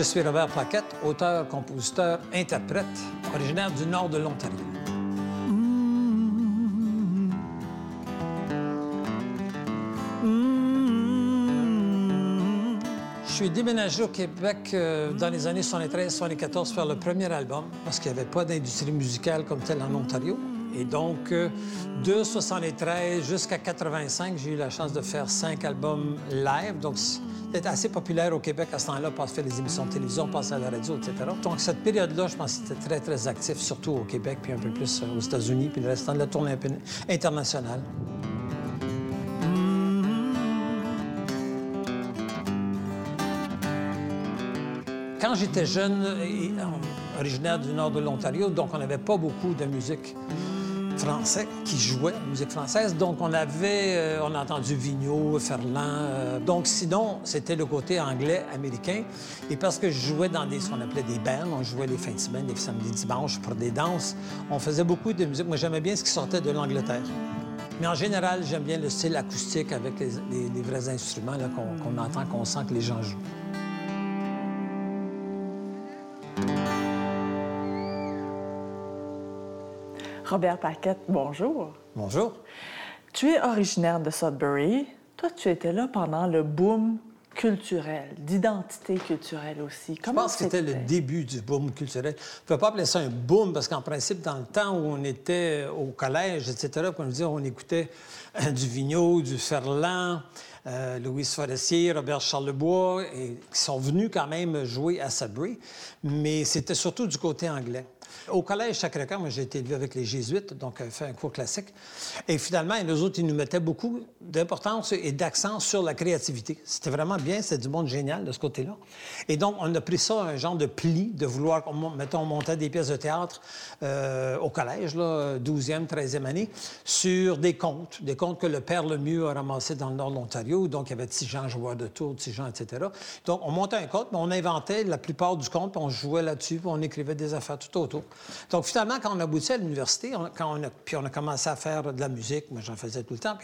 Je suis Robert Plaquette, auteur, compositeur, interprète, originaire du nord de l'Ontario. Je suis déménagé au Québec euh, dans les années 73-74 pour faire le premier album parce qu'il n'y avait pas d'industrie musicale comme telle en Ontario. Et donc, euh, de 73 jusqu'à 85, j'ai eu la chance de faire cinq albums live. Donc, c'était assez populaire au Québec à ce temps-là, pour faire des émissions de télévision, passer à la radio, etc. Donc, cette période-là, je pense que c'était très, très actif, surtout au Québec, puis un peu plus euh, aux États-Unis, puis le restant de la tournée internationale. Quand j'étais jeune, euh, originaire du nord de l'Ontario, donc on n'avait pas beaucoup de musique français qui jouait musique française. Donc, on avait, euh, on a entendu Vigneault, Ferland. Euh, donc, sinon, c'était le côté anglais, américain. Et parce que je jouais dans des, ce qu'on appelait des bands, on jouait les fins de semaine, les samedis, dimanches pour des danses, on faisait beaucoup de musique. Moi, j'aimais bien ce qui sortait de l'Angleterre. Mais en général, j'aime bien le style acoustique avec les, vrais instruments qu'on entend, qu'on sent que les gens jouent. Robert Paquette, bonjour. Bonjour. Tu es originaire de Sudbury. Toi, tu étais là pendant le boom culturel, d'identité culturelle aussi. Comment Je pense que c'était le début du boom culturel. Je ne peux pas appeler ça un boom parce qu'en principe, dans le temps où on était au collège, etc., on, dire, on écoutait euh, du Vigneault, du Ferland, euh, Louise Forestier, Robert Charlebois, et, qui sont venus quand même jouer à Sudbury, mais c'était surtout du côté anglais. Au collège Sacré-Cœur, moi, j'ai été élevé avec les Jésuites, donc euh, fait un cours classique. Et finalement, nous autres, ils nous mettaient beaucoup d'importance et d'accent sur la créativité. C'était vraiment bien, c'était du monde génial de ce côté-là. Et donc, on a pris ça, un genre de pli, de vouloir, mettons, on montait des pièces de théâtre euh, au collège, là, 12e, 13e année, sur des contes, des contes que le père Lemieux a ramassés dans le nord de l'Ontario. Donc, il y avait Tijan, joueur de tour, Tijan, etc. Donc, on montait un conte, mais on inventait la plupart du conte, puis on jouait là-dessus, puis on écrivait des affaires tout autour. Donc, finalement, quand on aboutit à l'université, quand on a, puis on a commencé à faire de la musique, moi j'en faisais tout le temps,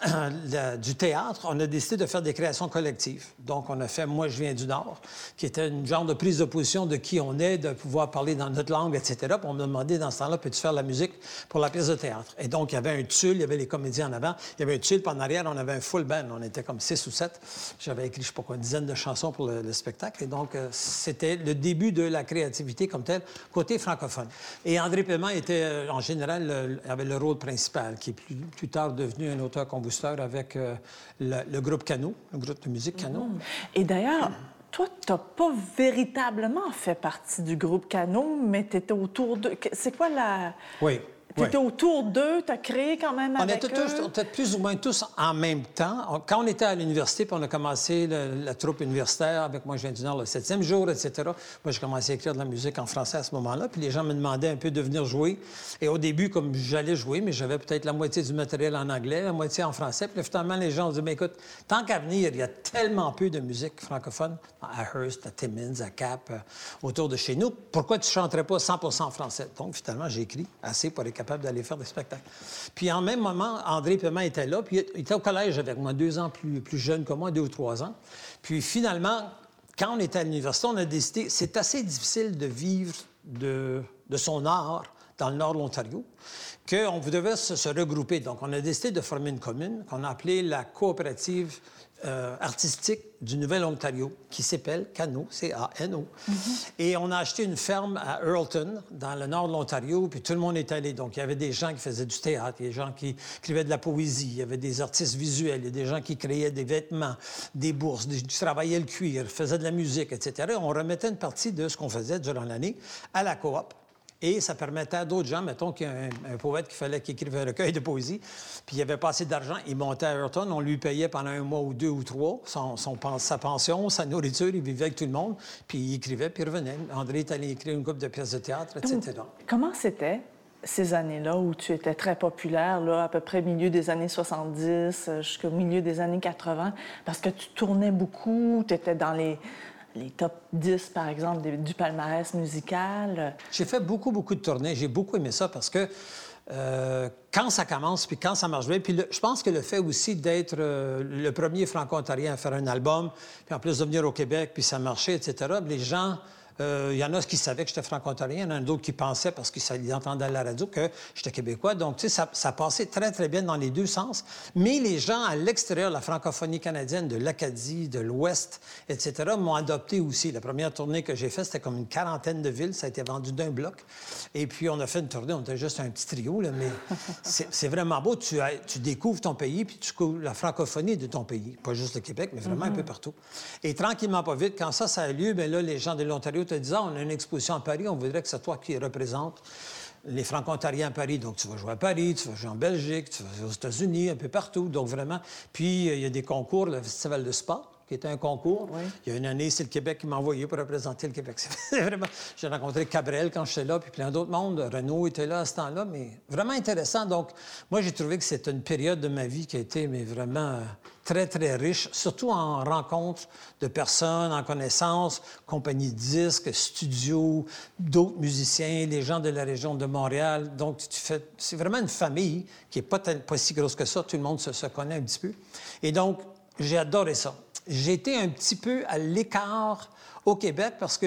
du théâtre, on a décidé de faire des créations collectives. Donc, on a fait Moi, je viens du Nord, qui était une genre de prise de position de qui on est, de pouvoir parler dans notre langue, etc. Puis on m'a demandé dans ce temps-là, peux-tu faire la musique pour la pièce de théâtre? Et donc, il y avait un tulle, il y avait les comédiens en avant, il y avait un tulle, puis en arrière, on avait un full band. On était comme six ou sept. J'avais écrit, je sais pas quoi, une dizaine de chansons pour le, spectacle. Et donc, euh, c'était le début de la créativité comme telle, côté francophone. Et André Paiement était, euh, en général, avait le rôle principal, qui est plus, plus tard devenu un auteur compositeur avec euh, le, groupe Cano, le groupe de musique Cano. Mm. Et d'ailleurs, toi, tu n'as pas véritablement fait partie du groupe Cano, mais tu étais autour de... C'est quoi la... Oui. Tu étais autour d'eux, tu as créé quand même on avec était tous, eux? On était plus ou moins tous en même temps. Quand on était à l'université, puis on a commencé la troupe universitaire, avec moi, je viens du Nord, le septième jour, etc. Moi, j'ai commencé à écrire de la musique en français à ce moment-là, puis les gens me demandaient un peu de venir jouer. Et au début, comme j'allais jouer, mais j'avais peut-être la moitié du matériel en anglais, la moitié en français. Puis finalement, les gens ont dit, mais écoute, tant qu'à venir, il y a tellement peu de musique francophone, à Hearst, à Timmins, à Cap, euh, autour de chez nous, pourquoi tu chanterais pas 100 en français? Donc, finalement, j'ai écrit assez pour être capable d'aller faire des spectacles puis en même moment, André Paiement était là, puis il était au collège avec moi, deux ans plus, plus jeune que moi, deux ou trois ans. Puis finalement, quand on était à l'université, on a décidé, c'est assez difficile de vivre de, de son art dans le nord de l'Ontario, qu'on devait se, se, regrouper. Donc, on a décidé de former une commune qu'on a appelée la coopérative euh, artistique du Nouvel-Ontario qui s'appelle Cano, C-A-N-O. Mhm. Et on a acheté une ferme à Earlton, dans le nord de l'Ontario, puis tout le monde est allé. Donc, il y avait des gens qui faisaient du théâtre, des gens qui écrivaient de la poésie, il y avait des artistes visuels, il y a des gens qui créaient des vêtements, des bourses, qui travaillaient le cuir, faisaient de la musique, etc. on remettait une partie de ce qu'on faisait durant l'année à la coop. Et ça permettait à d'autres gens, mettons qu'il y a un, poète qui fallait qu'il écrive un recueil de poésie, puis il avait pas assez d'argent, il montait à Ayrton, on lui payait pendant un mois ou deux ou trois son, sa pension, sa nourriture, il vivait avec tout le monde, puis il écrivait, puis il revenait. André est allé écrire une couple de pièces de théâtre, etc. comment c'était ces années-là où tu étais très populaire, là, à peu près milieu des années 70 euh, jusqu'au milieu des années 80, parce que tu tournais beaucoup, tu étais dans les les top 10, par exemple, du palmarès musical? J'ai fait beaucoup, beaucoup de tournées. J'ai beaucoup aimé ça parce que euh, quand ça commence, puis quand ça marche bien. Puis je pense que le fait aussi d'être euh, le premier franco-ontarien à faire un album, puis en plus de venir au Québec, puis ça marchait, etc., les gens euh, il y en a qui savaient que j'étais franco-ontarien, il y en a d'autres qui pensaient, parce qu'ils entendaient à la radio, que j'étais québécois. Donc, tu sais, ça, ça, passait très, très bien dans les deux sens. Mais les gens à l'extérieur, la francophonie canadienne, de l'Acadie, de l'Ouest, etc., m'ont adopté aussi. La première tournée que j'ai faite, c'était comme une quarantaine de villes. Ça a été vendu d'un bloc. Et puis, on a fait une tournée, on était juste un petit trio, là, mais c'est vraiment beau. Tu, tu, découvres ton pays, puis tu découvres la francophonie de ton pays. Pas juste le Québec, mais vraiment un peu mm-hmm. partout. Et tranquillement, pas vite, quand ça, ça a lieu, bien là, les gens de l'Ontario te disant, on a une exposition à Paris, on voudrait que c'est toi qui représente les franco-ontariens à Paris. Donc, tu vas jouer à Paris, tu vas jouer en Belgique, tu vas jouer aux États-Unis, un peu partout. Donc, vraiment. Puis, il y a des concours, le Festival de Spa, qui était un concours. Il y a une année, c'est le Québec qui m'a envoyé pour représenter le Québec. vraiment... J'ai rencontré Cabrel quand j'étais là, puis plein d'autres mondes. Renault était là à ce temps-là, mais vraiment intéressant. Donc, moi, j'ai trouvé que c'était une période de ma vie qui a été mais vraiment euh, très, très riche, surtout en rencontres de personnes, en connaissances, compagnies de disques, studios, d'autres musiciens, les gens de la région de Montréal. Donc, tu fais... c'est vraiment une famille qui n'est pas, pas si grosse que ça. Tout le monde se, se connaît un petit peu. Et donc, j'ai adoré ça j'étais un petit peu à l'écart au Québec parce que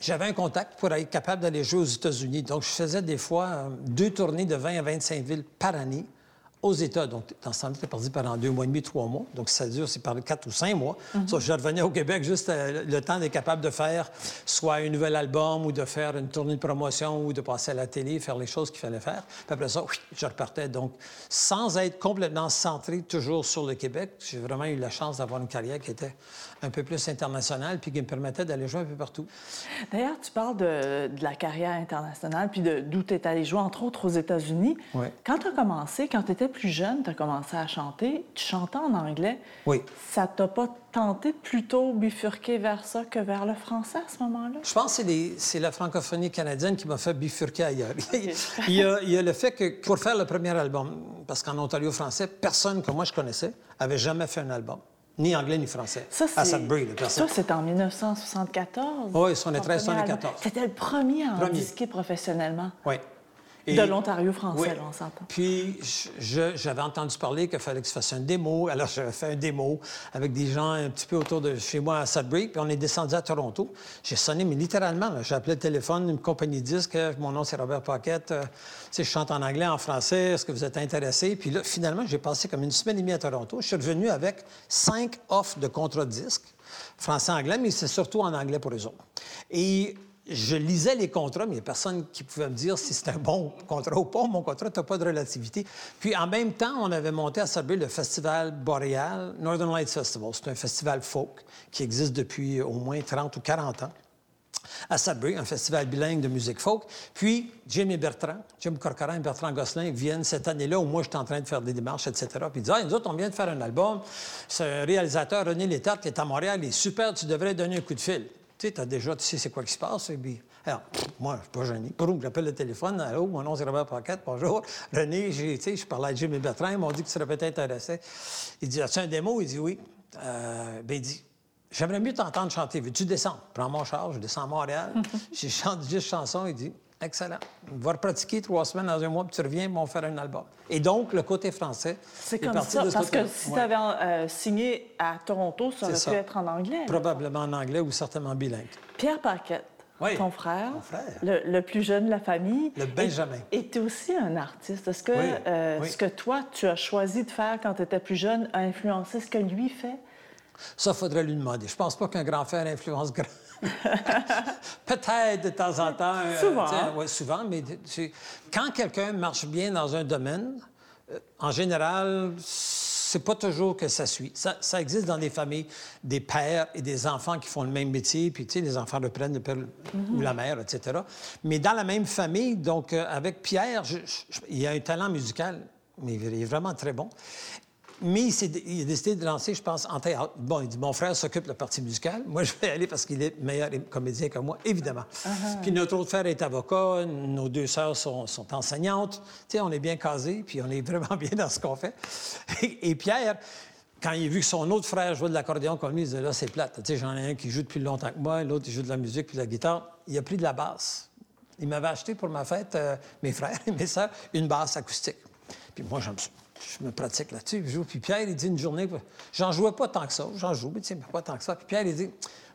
j'avais un contact pour être capable d'aller jouer aux États-Unis. Donc, je faisais des fois euh, deux tournées de 20 à 25 villes par année aux États. Donc, dans ce temps-là, tu parti pendant deux mois et demi, trois mois. Donc, ça dure, c'est par quatre ou cinq mois. Mm je revenais au Québec juste euh, le temps d'être capable de faire soit un nouvel album ou de faire une tournée de promotion ou de passer à la télé, faire les choses qu'il fallait faire. Puis après ça, oui, je repartais. Donc, sans être complètement centré toujours sur le Québec, j'ai vraiment eu la chance d'avoir une carrière qui était un peu plus internationale puis qui me permettait d'aller jouer un peu partout. D'ailleurs, tu parles de, la carrière internationale puis d'où tu es allé jouer, entre autres aux États-Unis. Oui. Quand tu as commencé, quand tu étais plus jeune, tu as commencé à chanter, tu chantais en anglais. Oui. Ça t'a pas tenté plutôt bifurquer vers ça que vers le français à ce moment-là? Je pense que c'est la francophonie canadienne qui m'a fait bifurquer ailleurs. il, y a, il, y a, le fait que pour faire le premier album, parce qu'en Ontario français, personne que moi je connaissais avait jamais fait un album. Ni anglais ni français. Ça, à Sudbury, Ça, c'était en 1974? Oui, on est 13, 14. C'était le premier à en professionnellement? Oui de l'Ontario français, on s'entend. Puis, j'avais entendu parler qu'il fallait que je fasse un démo. Alors, j'avais fait un démo avec des gens un petit peu autour de chez moi à Sudbury. Puis, on est descendu à Toronto. J'ai sonné, mais littéralement, j'ai appelé le téléphone, une compagnie de disques. Mon nom, c'est Robert Paquette. Euh, je chante en anglais, en français. Est-ce que vous êtes intéressé? Puis là, finalement, j'ai passé comme une semaine et demie à Toronto. Je suis revenu avec cinq offres de contrat de disques, français-anglais, mais c'est surtout en anglais pour eux autres. Et je lisais les contrats, mais il n'y a personne qui pouvait me dire si c'était un bon contrat ou pas. Mon contrat n'a pas de relativité. Puis, en même temps, on avait monté à Sudbury le festival boréal, Northern Lights Festival. C'est un festival folk qui existe depuis au moins 30 ou 40 ans à Sudbury, un festival bilingue de musique folk. Puis, Jim et Bertrand, Jim Corcoran et Bertrand Gosselin viennent cette année-là où moi, j'étais en train de faire des démarches, etc. Puis ils disent, ah, nous autres, on vient de faire un album. C'est un réalisateur, René Létard, qui est à Montréal. Il est super, tu devrais donner un coup de fil. Tu sais, as déjà, tu sais c'est quoi qui se passe. Et puis, alors, moi, je suis pas gêné. Boum, j'appelle le téléphone. Allô, mon nom c'est Robert Paquette, bonjour. René, j'ai, tu sais, je parlais à Jim et Bertrand, ils m'ont dit que tu serais peut-être intéressé. Il dit, as-tu un démo? Il dit oui. Euh, ben, il dit, j'aimerais mieux t'entendre chanter. Veux-tu descendre? Prends mon char, je descends à Montréal. j'ai chanté juste chanson. Il dit, Excellent. On va repratiquer trois semaines dans un mois, puis tu reviens, on faire un album. Et donc, le côté français. C'est comme ça, parce que si tu avais euh, signé à Toronto, ça aurait pu être en anglais. Probablement en anglais ou certainement bilingue. Pierre Paquette, ton frère, frère. Le, plus jeune de la famille. Le Benjamin. Et tu es aussi un artiste. Est-ce que euh, ce que toi, tu as choisi de faire quand tu étais plus jeune a influencé ce que lui fait? Ça, faudrait lui demander. Je pense pas qu'un grand frère influence grand. Peut-être de temps en temps. Euh, souvent. Oui, souvent, mais quand quelqu'un marche bien dans un domaine, euh, en général, c'est pas toujours que ça suit. Ça, existe dans des familles, des pères et des enfants qui font le même métier, puis tu sais, les enfants reprennent le père ou la mère, etc. Mais dans la même famille, donc euh, avec Pierre, il a un talent musical, mais il est vraiment très bon. Mais il, a décidé de lancer, je pense, en théâtre. Bon, il dit Mon frère s'occupe de la partie musicale. Moi, je vais aller parce qu'il est meilleur comédien que moi, évidemment. Uh-huh. Puis notre autre frère est avocat, nos deux sœurs sont, enseignantes. Tu sais, on est bien casés, puis on est vraiment bien dans ce qu'on fait. Et, Pierre, quand il a vu que son autre frère jouait de l'accordéon comme lui, il disait Là, c'est plate. Tu sais, j'en ai un qui joue depuis longtemps que moi, l'autre, il joue de la musique puis de la guitare. Il a pris de la basse. il m'avait acheté pour ma fête, euh, mes frères et mes sœurs, une basse acoustique. Puis moi, j'aime je me pratique là-dessus. Puis Pierre, il dit une journée, j'en jouais pas tant que ça, j'en joue, mais pas tant que ça. Puis Pierre, il dit,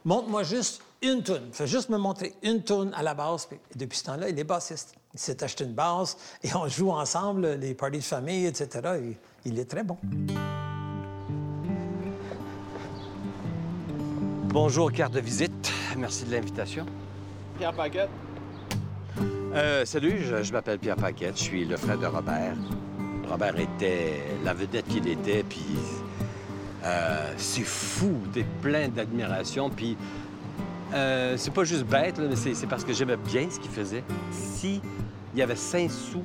montre-moi juste une toune. Fais juste me montrer une toune à la basse. Puis depuis ce temps-là, il est bassiste. Il s'est acheté une basse et on joue ensemble les parties de famille, etc. Et il est très bon. Bonjour, carte de visite. Merci de l'invitation. Pierre Paquette. Euh, salut, je m'appelle Pierre Paquette. Je suis le frère de Robert. Robert était la vedette qu'il était, puis euh, c'est fou, t'es plein d'admiration, puis euh, c'est pas juste bête, mais c'est parce que j'aimais bien ce qu'il faisait. Si il y avait cinq sous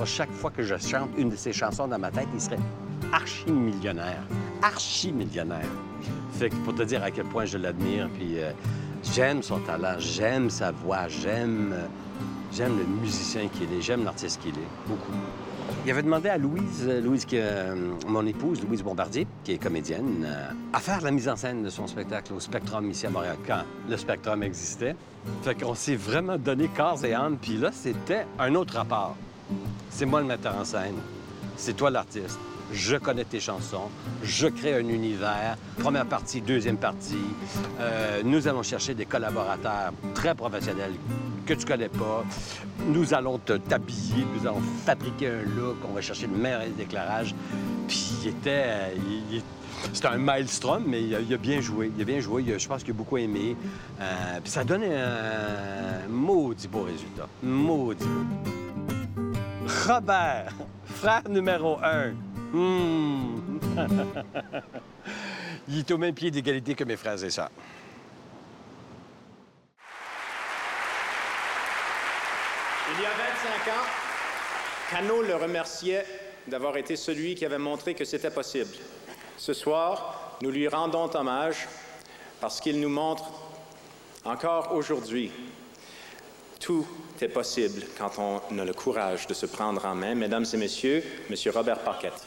à chaque fois que je chante une de ses chansons dans ma tête, il serait archi-millionnaire. Archi-millionnaire. Fait que pour te dire à quel point je l'admire, puis euh, j'aime son talent, j'aime sa voix, j'aime j'aime le musicien qu'il est, j'aime l'artiste qu'il est, beaucoup. Il avait demandé à Louise, euh, Louise euh, mon épouse, Louise Bombardier, qui est comédienne, euh, à faire la mise en scène de son spectacle au Spectrum ici à Montréal, quand le Spectrum existait. Fait qu'on s'est vraiment donné corps et âme, puis là, c'était un autre rapport. C'est moi le metteur en scène, c'est toi l'artiste. Je connais tes chansons, je crée un univers, première partie, deuxième partie. nous allons chercher des collaborateurs très professionnels que tu connais pas. Nous allons te t'habiller, nous allons fabriquer un look, on va chercher le meilleur éclairage. Puis il était... C'était un maelstrom, mais il a, bien joué. Il a bien joué. je pense qu'il a beaucoup aimé. Euh, puis ça donné un maudit beau résultat. Maudit Robert, frère numéro un. Hmm. il est au même pied d'égalité que mes frères et sœurs. Il y a 25 ans, Cano le remerciait d'avoir été celui qui avait montré que c'était possible. Ce soir, nous lui rendons hommage parce qu'il nous montre encore aujourd'hui tout est possible quand on a le courage de se prendre en main. Mesdames et messieurs, Monsieur Robert Paquette.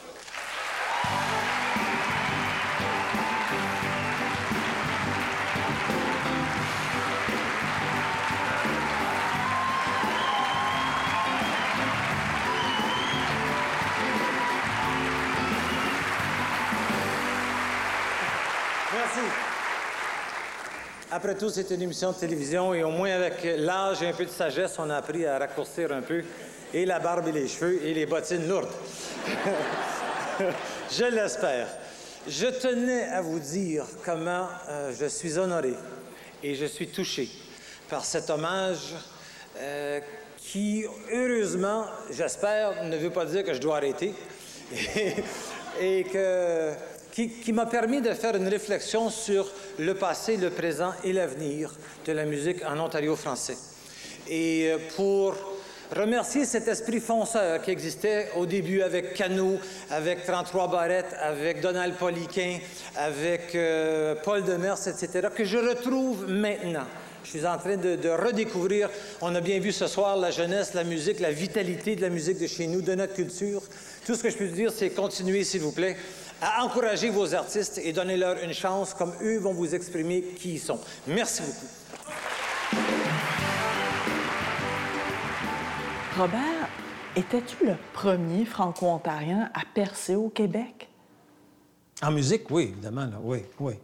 Après tout, c'est une émission de télévision et au moins avec l'âge et un peu de sagesse, on a appris à raccourcir un peu et la barbe et les cheveux et les bottines lourdes. je l'espère. Je tenais à vous dire comment euh, je suis honoré et je suis touché par cet hommage euh, qui, heureusement, j'espère, ne veut pas dire que je dois arrêter et que qui, m'a permis de faire une réflexion sur le passé, le présent et l'avenir de la musique en Ontario français. Et euh, pour remercier cet esprit fonceur qui existait au début avec Cano, avec 33 Barrettes, avec Donald Poliquin, avec euh, Paul Demers, etc., que je retrouve maintenant. Je suis en train de, de, redécouvrir, on a bien vu ce soir la jeunesse, la musique, la vitalité de la musique de chez nous, de notre culture. Tout ce que je peux dire, c'est continuer, s'il vous plaît, à encourager vos artistes et donnez-leur une chance comme eux vont vous exprimer qui ils sont. Merci beaucoup. Robert, étais-tu le premier franco-ontarien à percer au Québec? En musique, oui, évidemment, oui, oui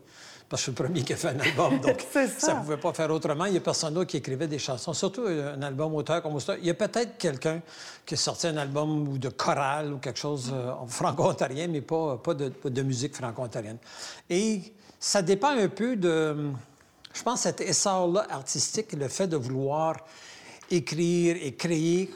parce que je suis le premier qui a fait un album, donc ça ne pouvait pas faire autrement. Il n'y a personne d'autre qui écrivait des chansons, surtout un album auteur comme ça. Il y a peut-être quelqu'un qui a sorti un album ou de chorale ou quelque chose euh, franco-ontarien, mais pas, pas, de, de musique franco-ontarienne. Et ça dépend un peu de, je pense, cet essor-là artistique, le fait de vouloir écrire et créer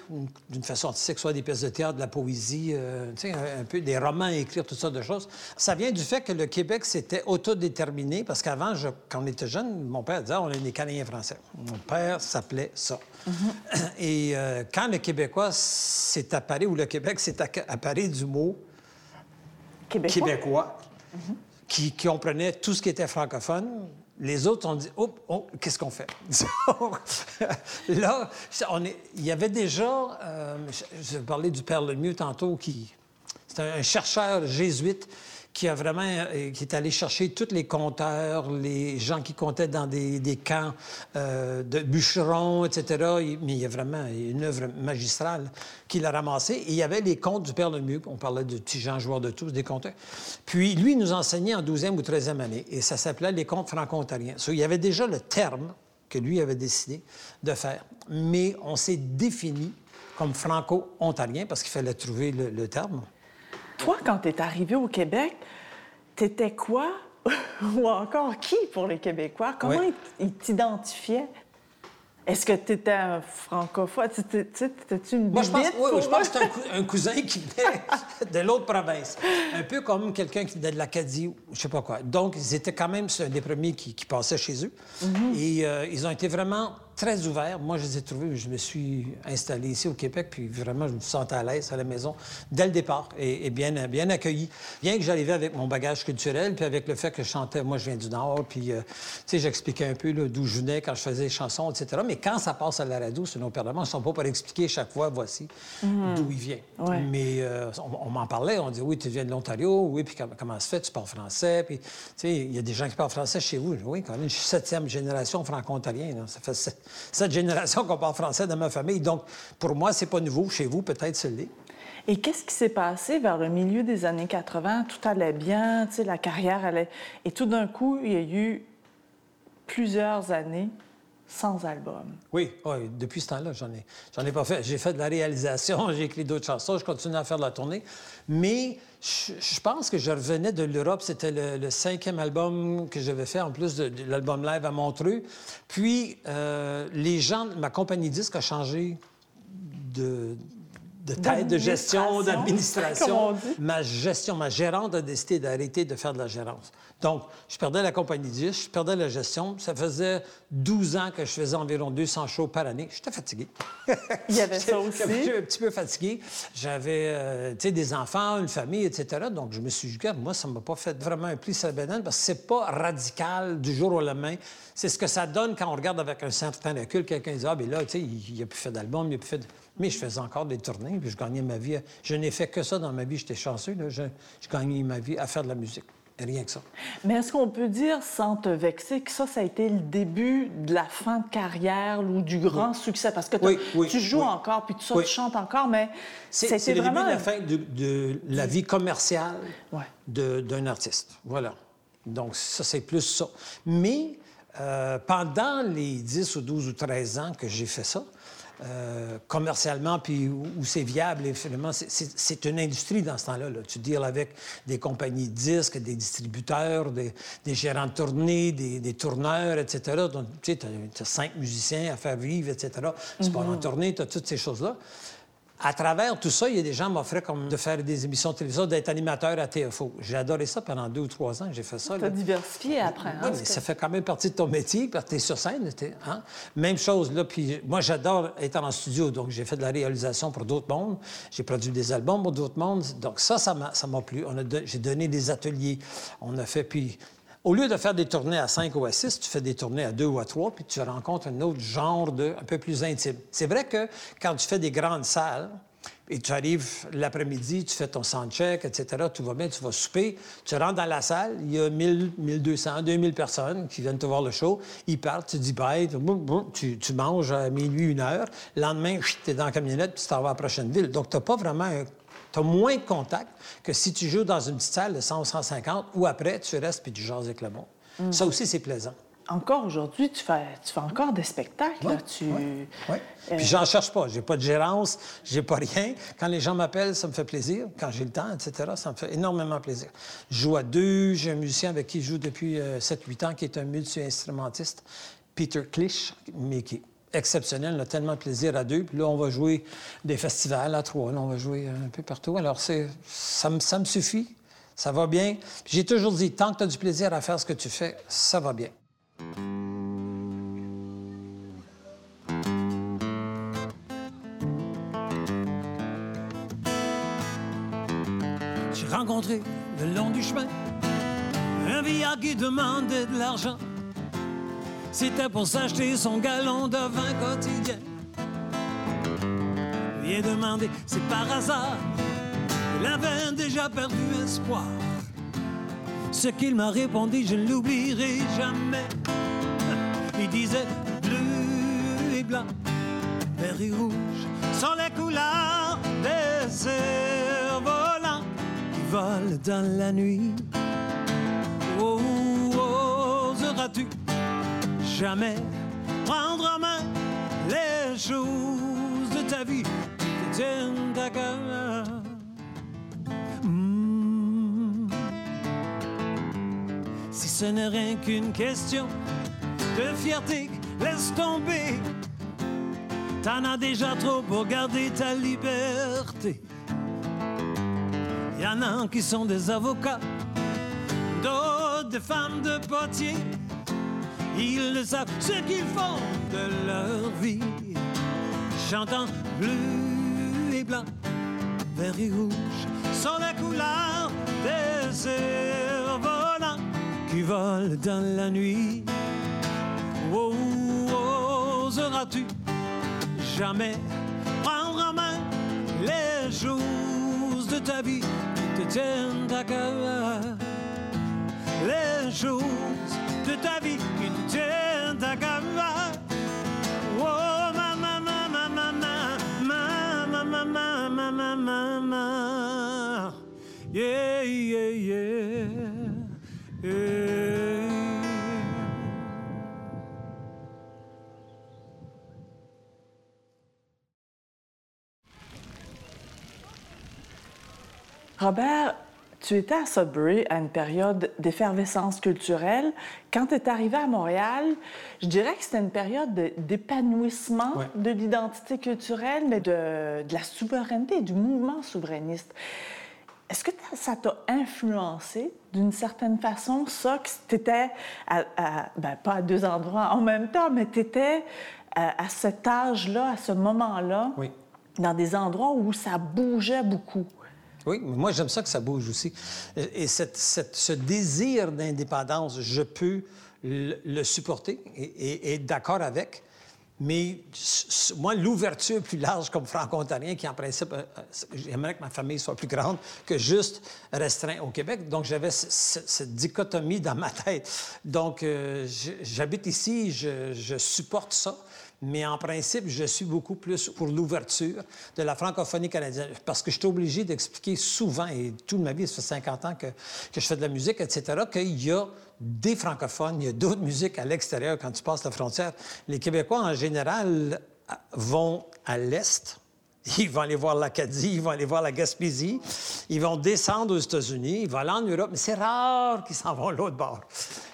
d'une façon artistique, soit des pièces de théâtre, de la poésie, euh, un, peu des romans, écrire toutes sortes de choses. Ça vient du fait que le Québec s'était autodéterminé, parce qu'avant, quand on était jeune, mon père disait on est des Canadiens français. Mon père s'appelait ça. Mm-hmm. Et euh, quand le Québécois s'est apparu, ou le Québec s'est apparu du mot québécois, mm-hmm. qui, qui comprenait tout ce qui était francophone, les autres ont dit oh, oh qu'est-ce qu'on fait? Là, il y avait déjà, euh, je, parlais du Père Lemieux tantôt, qui c'est un, chercheur jésuite qui a vraiment, euh, qui est allé chercher tous les compteurs, les gens qui comptaient dans des, des camps euh, de bûcherons, etc. mais il y a vraiment une œuvre magistrale qu'il a ramassée. Et il y avait les contes du Père Lemieux. On parlait de petits gens joueurs de tous, des compteurs. Puis lui, nous enseignait en 12e ou 13e année. Et ça s'appelait les contes franco-ontariens. il y avait déjà le terme que lui avait décidé de faire. Mais on s'est défini comme franco-ontarien parce qu'il fallait trouver le, terme. Toi, quand tu es arrivé au Québec, tu étais quoi? Ou encore qui pour les Québécois? Comment ils t'identifiaient? Est-ce que tu étais un francophone? T'étais-tu une Moi, je pense, oui, je pense que c'était un, cousin qui venait de l'autre province. Un peu comme quelqu'un qui venait de l'Acadie ou je sais pas quoi. Donc, ils étaient quand même un des premiers qui, passaient chez eux. Mm-hmm. Et euh, ils ont été vraiment très ouverts. Moi, je les ai trouvés, je me suis installé ici au Québec, puis vraiment, je me sentais à l'aise à la maison dès le départ et, bien, bien accueilli. Bien que j'arrivais avec mon bagage culturel, puis avec le fait que je chantais, moi, je viens du Nord, puis, euh, tu sais, j'expliquais un peu d'où je venais quand je faisais des chansons, etc. Mais quand ça passe à la radio, c'est nos pères ils ne sont pas pour expliquer chaque fois, voici mhm. d'où il vient. Mais euh, on, m'en parlait, on dit, oui, tu viens de l'Ontario, oui, puis comment, ça fait, tu parles français, puis, tu sais, il y a des gens qui parlent français chez vous. Oui, quand même, je suis septième génération franco-ontarien, ça fait cette génération qu'on parle français dans ma famille. Donc, pour moi, c'est pas nouveau. Chez vous, peut-être, c'est l'est. Et qu'est-ce qui s'est passé vers le milieu des années 80? Tout allait bien, la carrière allait... Et tout d'un coup, il y a eu plusieurs années sans album. Oui, oui depuis ce temps-là, j'en ai, j'en ai pas fait. J'ai fait de la réalisation, j'ai écrit d'autres chansons, je continue à faire de la tournée. Mais je, pense que je revenais de l'Europe. C'était le, cinquième album que j'avais fait, en plus de, l'album live à Montreux. Puis, euh, les gens, ma compagnie disque a changé de, de tête de gestion, d'administration. Ma gestion, ma gérante a décidé d'arrêter de faire de la gérance. Donc, je perdais la compagnie 10, je perdais la gestion. Ça faisait 12 ans que je faisais environ 200 shows par année. J'étais fatigué. Il y avait ça aussi. J'étais un petit peu fatigué. J'avais, euh, tu sais, des enfants, une famille, etc. Donc, je me suis dit, moi, ça ne m'a pas fait vraiment un pli sur la banane parce que c'est pas radical du jour au lendemain. C'est ce que ça donne quand on regarde avec un certain recul. Quelqu'un dit, ah, bien là, tu sais, il n'a plus fait d'album, il n'a plus fait de... Mais je faisais encore des tournées, puis je gagnais ma vie. Je n'ai fait que ça dans ma vie. J'étais chanceux. Là. Je, je gagnais ma vie à faire de la musique. Rien que ça. Mais est-ce qu'on peut dire, sans te vexer, que ça, ça a été le début de la fin de carrière ou du grand succès? Parce que tu joues encore, puis tu, chantes encore, mais c'est le début de la fin de, la vie commerciale d'un artiste. Voilà. Donc, ça, c'est plus ça. Mais euh, pendant les 10 ou 12 ou 13 ans que j'ai fait ça, euh, commercialement, puis où, c'est viable, finalement, c'est une industrie dans ce temps-là. Là. Tu deals avec des compagnies de disques, des distributeurs, des, gérants de tournée, des, tourneurs, etc. Donc, tu sais, tu as, cinq musiciens à faire vivre, etc. Tu pars en mm-hmm. tournée, tu as toutes ces choses-là à travers tout ça, il y a des gens qui m'offraient comme de faire des émissions de télévision, d'être animateur à TFO. J'ai adoré ça pendant deux ou trois ans. J'ai fait ça. Tu as diversifié après. Hein, oui, mais ça fait quand même partie de ton métier, parce que tu es sur scène. Hein? Même chose, là. Puis moi, j'adore être en studio. Donc, j'ai fait de la réalisation pour d'autres mondes. J'ai produit des albums pour d'autres mondes. Donc, ça, ça m'a plu. J'ai donné des ateliers. On a fait. Puis au lieu de faire des tournées à 5 ou à 6, tu fais des tournées à 2 ou à 3, puis tu rencontres un autre genre de, un peu plus intime. C'est vrai que quand tu fais des grandes salles, et tu arrives l'après-midi, tu fais ton soundcheck, etc., tout va bien, tu vas souper, tu rentres dans la salle, il y a 1000, 1200, 2000 personnes qui viennent te voir le show, ils partent, tu dis bye, tu, tu manges à minuit, une heure, le lendemain, tu es dans la camionnette, puis tu t'en vas à la prochaine ville. Donc, tu n'as pas vraiment un tu as moins de contact que si tu joues dans une petite salle de 100 ou 150 ou après, tu restes puis tu jases avec le monde. Mm. Ça aussi, c'est plaisant. Encore aujourd'hui, tu fais, tu fais encore des spectacles. là, tu... Oui. Euh, puis j'en cherche pas. J'ai pas de gérance, j'ai pas rien. Quand les gens m'appellent, ça me fait plaisir. Quand j'ai le temps, etc., ça me fait énormément plaisir. Je joue à deux. J'ai un musicien avec qui je joue depuis 7-8 euh, ans qui est un multi-instrumentiste, Peter Clich, mais qui exceptionnel. On a tellement de plaisir à deux. Puis là, on va jouer des festivals à trois. Là, on va jouer un peu partout. Alors, c'est, ça, me, ça me suffit. Ça va bien. J'ai toujours dit, tant que tu as du plaisir à faire ce que tu fais, ça va bien. J'ai rencontré le long du chemin un vieillard qui demandait de l'argent. C'était pour s'acheter son galon de vin quotidien. Lui ai demandé, c'est par hasard, il avait déjà perdu espoir. Ce qu'il m'a répondu, je ne l'oublierai jamais. Il disait bleu et blanc, vert et rouge sont les couleurs des cerfs-volants qui volent dans la nuit. Oh, oseras-tu jamais prendre en main les choses de ta vie qui tiennent à cœur? Hmm. Si ce n'est rien qu'une question de fierté, laisse tomber. T'en as déjà trop pour garder ta liberté. Y en a qui sont des avocats, d'autres des femmes de potier. Ils le savent ce qu'ils font de leur vie. Chantant bleu et blanc, vert et rouge sont les couleurs des cerfs-volants qui volent dans la nuit. Oh, oseras-tu jamais prendre en main les choses de ta vie qui te tiennent à cœur? Les choses de ta vie Robert, tu étais à Sudbury à une période d'effervescence culturelle. Quand tu es arrivé à Montréal, je dirais que c'était une période de- d'épanouissement Ouais. de l'identité culturelle, mais de, de la souveraineté, du mouvement souverainiste. Est-ce que ça t'a influencé d'une certaine façon, ça, que tu étais, à, à- ben, pas à deux endroits en même temps, mais tu étais à, à cet âge-là, à ce moment-là, Oui. dans des endroits où ça bougeait beaucoup? Oui, mais moi, j'aime ça que ça bouge aussi. Et ce désir d'indépendance, je peux le, supporter et, être d'accord avec. Mais moi, l'ouverture plus large comme franco-ontarien, qui en principe, euh, euh, j'aimerais que ma famille soit plus grande que juste restreint au Québec. Donc, j'avais ce- ce- cette dichotomie dans ma tête. Donc, euh, j'habite ici, je supporte ça. Mais en principe, je suis beaucoup plus pour l'ouverture de la francophonie canadienne parce que je suis obligé d'expliquer souvent, et toute ma vie, ça fait 50 ans que, je fais de la musique, etc., qu'il y a des francophones, il y a d'autres musiques à l'extérieur quand tu passes la frontière. Les Québécois, en général, vont à l'Est. Ils vont aller voir l'Acadie, ils vont aller voir la Gaspésie, ils vont descendre aux États-Unis, ils vont aller en Europe, mais c'est rare qu'ils s'en vont l'autre bord.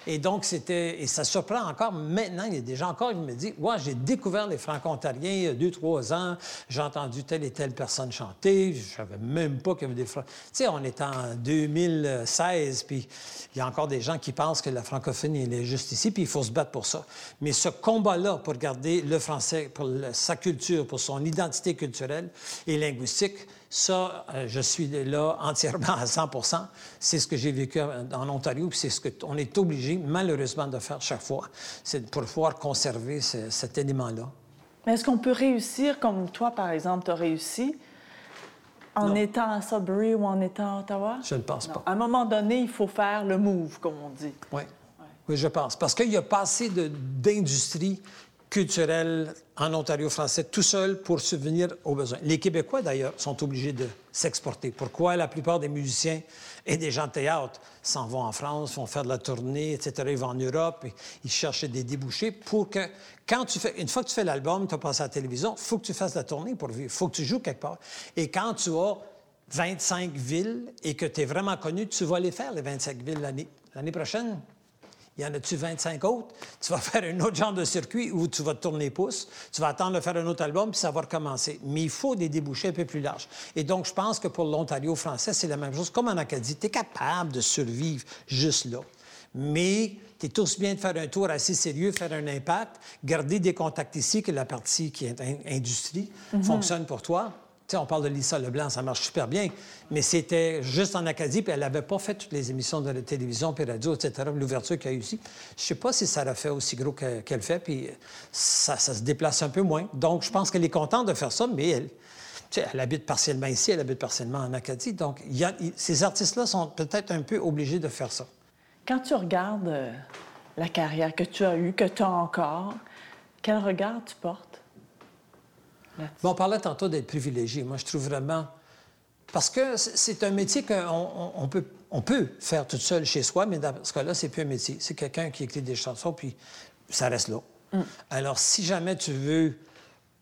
Et donc, c'était. Et ça surprend encore. Maintenant, il y a des gens encore qui me disent Ouais, j'ai découvert les Franco-Ontariens il y a deux, trois ans, j'ai entendu telle et telle personne chanter, je savais même pas qu'il y avait des Francs. Tu sais, on est en 2016, puis il y a encore des gens qui pensent que la francophonie, elle est juste ici, puis il faut se battre pour ça. Mais ce combat-là pour garder le français, pour sa culture, pour son identité culturelle et linguistique, ça, euh, je suis là entièrement à 100% C'est ce que j'ai vécu en Ontario, puis c'est ce qu'on est obligé, malheureusement, de faire chaque fois, c'est pour pouvoir conserver ce- cet élément-là. Mais est-ce qu'on peut réussir comme toi, par exemple, tu as réussi en Non. étant à Sudbury ou en étant à Ottawa? Je ne pense pas. À un moment donné, il faut faire le move, comme on dit. Oui. Oui, je pense. Parce qu'il y a pas assez d'industrie culturelle en Ontario français tout seul pour subvenir aux besoins. Les Québécois, d'ailleurs, sont obligés de s'exporter. Pourquoi? La plupart des musiciens et des gens de théâtre s'en vont en France, vont faire de la tournée, etc. Ils vont en Europe, ils cherchent des débouchés pour que, quand tu fais, une fois que tu fais l'album, tu as passé à la télévision, il faut que tu fasses la tournée pour vivre. Il faut que tu joues quelque part. Et quand tu as 25 villes et que tu es vraiment connu, tu vas les faire, les 25 villes. L'année prochaine, il y en a-tu 25 autres? Tu vas faire un autre genre de circuit où tu vas te tourner pouce, tu vas attendre de faire un autre album, puis ça va recommencer. Mais il faut des débouchés un peu plus larges. Et donc, je pense que pour l'Ontario français, c'est la même chose. Comme en Acadie, tu es capable de survivre juste là. Mais tu es aussi bien de faire un tour assez sérieux, faire un impact, garder des contacts ici, que la partie qui est in- industrie fonctionne pour toi. On parle de Lisa Leblanc, ça marche super bien, mais c'était juste en Acadie, puis elle n'avait pas fait toutes les émissions de la télévision, puis radio, etc., l'ouverture qu'il y a eu ici. Je sais pas si ça aurait fait aussi gros que- qu'elle fait, puis ça, se déplace un peu moins. Donc, je pense qu'elle est contente de faire ça, mais elle, habite partiellement ici, elle habite partiellement en Acadie. Donc, ces artistes-là sont peut-être un peu obligés de faire ça. Quand tu regardes euh, la carrière que tu as eue, que tu as encore, quel regard tu portes? Bon, on parlait tantôt d'être privilégié. Moi, je trouve vraiment. Parce que c'est un métier qu'on on peut, on peut faire tout seul chez soi, mais dans ce cas-là, c'est plus un métier. C'est quelqu'un qui écrit des chansons, puis ça reste là. Mm. Alors, si jamais tu veux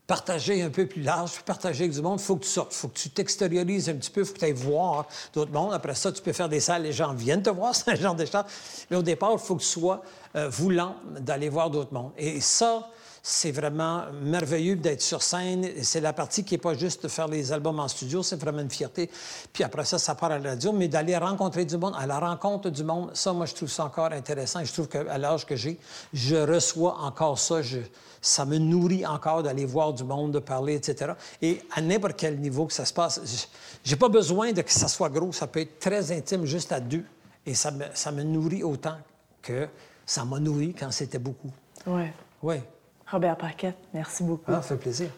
partager un peu plus large, partager avec du monde, il faut que tu sortes, il faut que tu t'extériorises un petit peu, il faut que tu ailles voir d'autres mondes. Après ça, tu peux faire des salles, les gens viennent te voir, c'est un genre d'échange. Mais au départ, il faut que tu sois euh, voulant d'aller voir d'autres mondes. Et ça, c'est vraiment merveilleux d'être sur scène. C'est la partie qui n'est pas juste de faire les albums en studio, c'est vraiment une fierté. Puis après ça, ça part à la radio, mais d'aller rencontrer du monde, à la rencontre du monde, ça, moi, je trouve ça encore intéressant. Et je trouve qu'à l'âge que j'ai, je reçois encore ça. Je, ça me nourrit encore d'aller voir du monde, de parler, etc. Et à n'importe quel niveau que ça se passe, j'ai pas besoin de que ça soit gros. Ça peut être très intime, juste à deux. Et ça me, ça me nourrit autant que ça m'a nourri quand c'était beaucoup. Oui. Oui. Robert Paquette, merci beaucoup. Ah, ça fait plaisir.